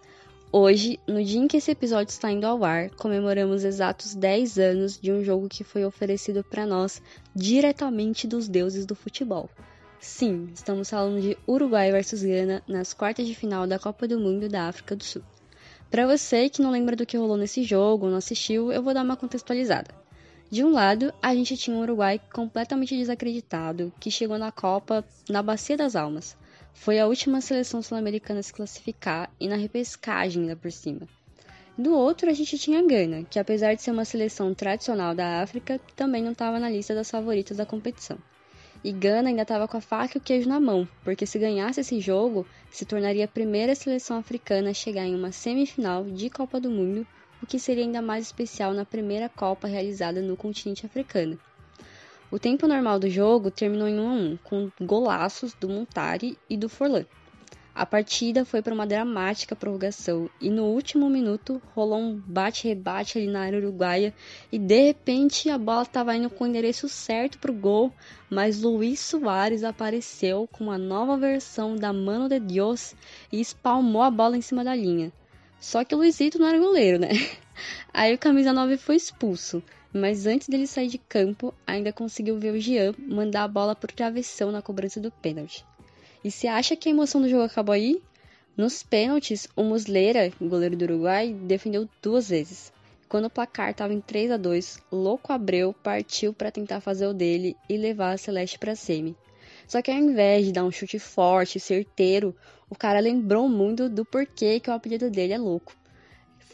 Hoje, no dia em que esse episódio está indo ao ar, comemoramos exatos 10 anos de um jogo que foi oferecido para nós diretamente dos deuses do futebol. Sim, estamos falando de Uruguai versus Gana nas quartas de final da Copa do Mundo da África do Sul. Para você que não lembra do que rolou nesse jogo ou não assistiu, eu vou dar uma contextualizada. De um lado, a gente tinha um Uruguai completamente desacreditado, que chegou na Copa na Bacia das Almas foi a última seleção sul-americana a se classificar e na repescagem ainda por cima. Do outro, a gente tinha Gana, que apesar de ser uma seleção tradicional da África, também não estava na lista das favoritas da competição. E Gana ainda estava com a faca e o queijo na mão, porque se ganhasse esse jogo, se tornaria a primeira seleção africana a chegar em uma semifinal de Copa do Mundo, o que seria ainda mais especial na primeira Copa realizada no continente africano. O tempo normal do jogo terminou em 1 a 1, com golaços do Montari e do Forlan. A partida foi para uma dramática prorrogação e no último minuto rolou um bate-rebate ali na área uruguaia e de repente a bola estava indo com o endereço certo para o gol, mas Luiz Soares apareceu com uma nova versão da Mano de Deus e espalmou a bola em cima da linha. Só que o Luizito não era goleiro, né? <laughs> Aí o camisa 9 foi expulso mas antes dele sair de campo, ainda conseguiu ver o Jean mandar a bola por travessão na cobrança do pênalti. E se acha que a emoção do jogo acabou aí? Nos pênaltis, o Muslera, goleiro do Uruguai, defendeu duas vezes. Quando o placar estava em 3 a 2, Louco Abreu partiu para tentar fazer o dele e levar a Celeste para semi. Só que ao invés de dar um chute forte, certeiro, o cara lembrou muito do porquê que o apelido dele é Louco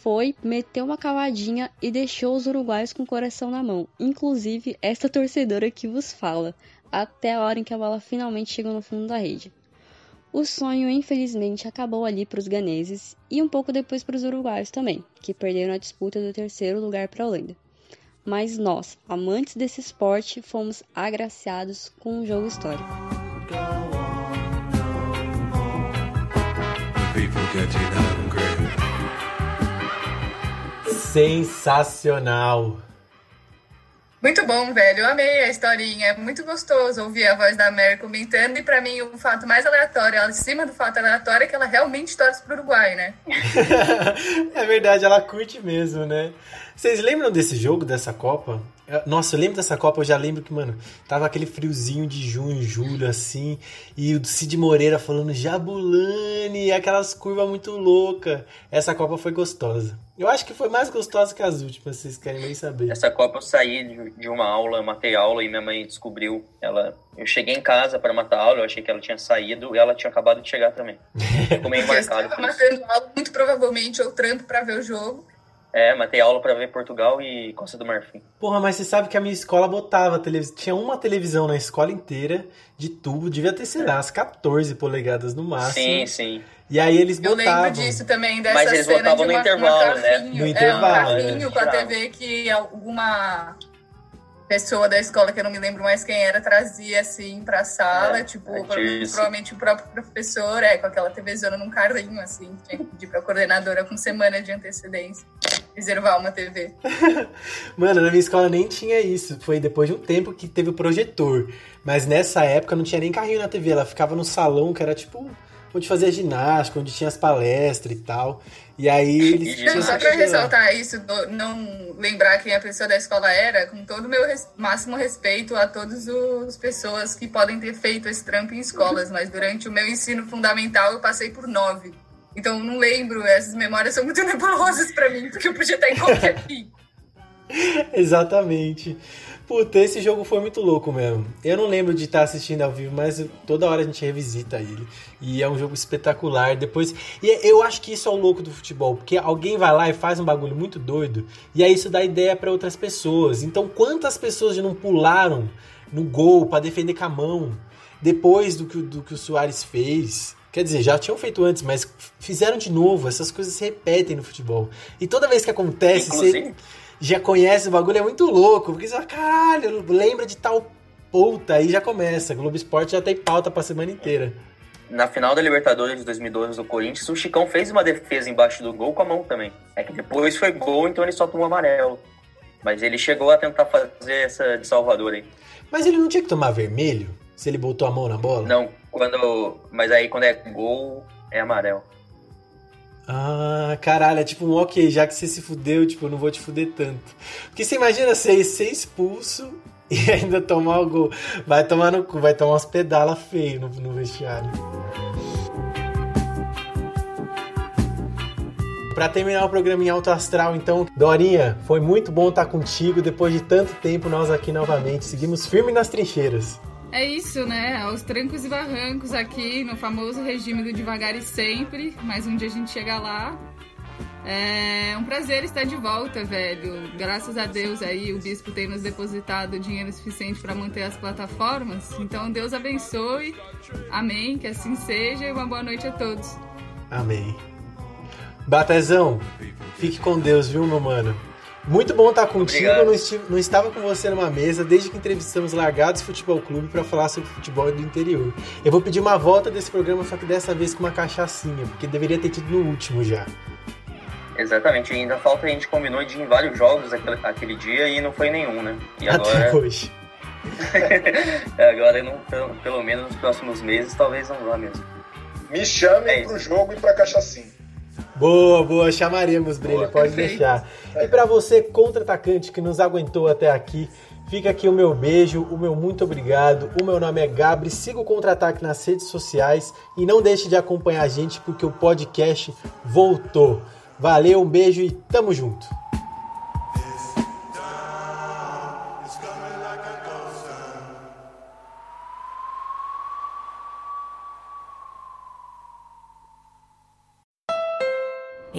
foi, meteu uma cavadinha e deixou os uruguaios com o coração na mão, inclusive esta torcedora que vos fala, até a hora em que a bola finalmente chegou no fundo da rede. O sonho, infelizmente, acabou ali para os ganeses e um pouco depois para os uruguaios também, que perderam a disputa do terceiro lugar para a Holanda. Mas nós, amantes desse esporte, fomos agraciados com um jogo histórico. Sensacional! Muito bom, velho. Eu amei a historinha. É muito gostoso ouvir a voz da Mary comentando. E para mim, o fato mais aleatório, ela, em cima do fato aleatório, é que ela realmente torce pro Uruguai, né? <laughs> é verdade, ela curte mesmo, né? Vocês lembram desse jogo, dessa Copa? Nossa, eu lembro dessa Copa, eu já lembro que, mano, tava aquele friozinho de junho, julho, assim, e o Cid Moreira falando Jabulani, aquelas curvas muito loucas. Essa Copa foi gostosa. Eu acho que foi mais gostosa que as últimas, vocês querem nem saber. Essa Copa eu saí de uma aula, matei aula e minha mãe descobriu. Ela, eu cheguei em casa para matar aula, eu achei que ela tinha saído e ela tinha acabado de chegar também. Ficou meio <laughs> marcado. Estava matando aula, muito provavelmente, ou trampo para ver o jogo. É, matei aula para ver Portugal e Costa do Marfim. Porra, mas você sabe que a minha escola botava televisão. Tinha uma televisão na escola inteira de tubo, devia ter, sei lá, as 14 polegadas no máximo. Sim, sim. E aí eles botavam. Eu lembro disso também, dessa Mas eles cena botavam no intervalo, né? No intervalo. É, um carrinho com a TV que alguma pessoa da escola, que eu não me lembro mais quem era, trazia assim pra sala, é, tipo, é provavelmente o próprio professor, é, com aquela TVzona num carrinho, assim, tinha que pedir pra coordenadora com semana de antecedência reservar uma TV. <laughs> Mano, na minha escola nem tinha isso. Foi depois de um tempo que teve o projetor. Mas nessa época não tinha nem carrinho na TV, ela ficava no salão, que era tipo onde fazia ginástica, onde tinha as palestras e tal. E aí eles tinham Só pra ressaltar isso, não lembrar quem a pessoa da escola era, com todo o meu res máximo respeito a todas as pessoas que podem ter feito esse trampo em escolas, mas durante o meu ensino fundamental eu passei por nove. Então não lembro, essas memórias são muito <laughs> nebulosas para mim, porque eu podia estar em qualquer <laughs> pico. Exatamente. Puta, esse jogo foi muito louco mesmo. Eu não lembro de estar assistindo ao vivo, mas toda hora a gente revisita ele. E é um jogo espetacular. Depois. E eu acho que isso é o louco do futebol, porque alguém vai lá e faz um bagulho muito doido, e aí isso dá ideia para outras pessoas. Então, quantas pessoas não pularam no gol para defender com a mão depois do que, do que o Soares fez? Quer dizer, já tinham feito antes, mas fizeram de novo. Essas coisas se repetem no futebol. E toda vez que acontece, Inclusive... você já conhece o bagulho, é muito louco. Porque você fala, caralho, lembra de tal puta, aí já começa. Globo Esporte já tem pauta pra semana inteira. Na final da Libertadores de 2012 do Corinthians, o Chicão fez uma defesa embaixo do gol com a mão também. É que depois foi gol, então ele só tomou amarelo. Mas ele chegou a tentar fazer essa de Salvador aí. Mas ele não tinha que tomar vermelho? Se ele botou a mão na bola? Não, quando. Mas aí quando é gol, é amarelo. Ah, caralho, é tipo um ok, já que você se fudeu, tipo, eu não vou te fuder tanto. Porque você imagina ser, ser expulso <laughs> e ainda tomar o gol. Vai tomar no cu, vai tomar umas pedalas feias no, no vestiário. Para terminar o programa em alto astral, então, Dorinha, foi muito bom estar contigo. Depois de tanto tempo, nós aqui novamente seguimos firme nas trincheiras. É isso, né? Aos trancos e barrancos aqui no famoso regime do devagar e sempre. Mas um dia a gente chega lá. É um prazer estar de volta, velho. Graças a Deus aí o bispo tem nos depositado dinheiro suficiente para manter as plataformas. Então Deus abençoe. Amém. Que assim seja e uma boa noite a todos. Amém. Batezão, fique com Deus, viu, meu mano? Muito bom estar contigo. Não, estive, não, estava com você numa mesa desde que entrevistamos Largados Futebol Clube para falar sobre futebol do interior. Eu vou pedir uma volta desse programa, só que dessa vez com uma cachaçinha, porque deveria ter tido no último já. Exatamente, ainda falta a gente combinou de ir em vários jogos aquele, aquele dia e não foi nenhum, né? E agora... Até hoje. <laughs> agora, não, pelo, pelo menos nos próximos meses, talvez não vá mesmo. Me chamem é pro jogo e pra cachaçinha. Boa, boa, chamaremos, Brilho, pode deixar. E para você, contra-atacante que nos aguentou até aqui, fica aqui o meu beijo, o meu muito obrigado. O meu nome é Gabri, siga o Contra-Ataque nas redes sociais e não deixe de acompanhar a gente porque o podcast voltou. Valeu, um beijo e tamo junto.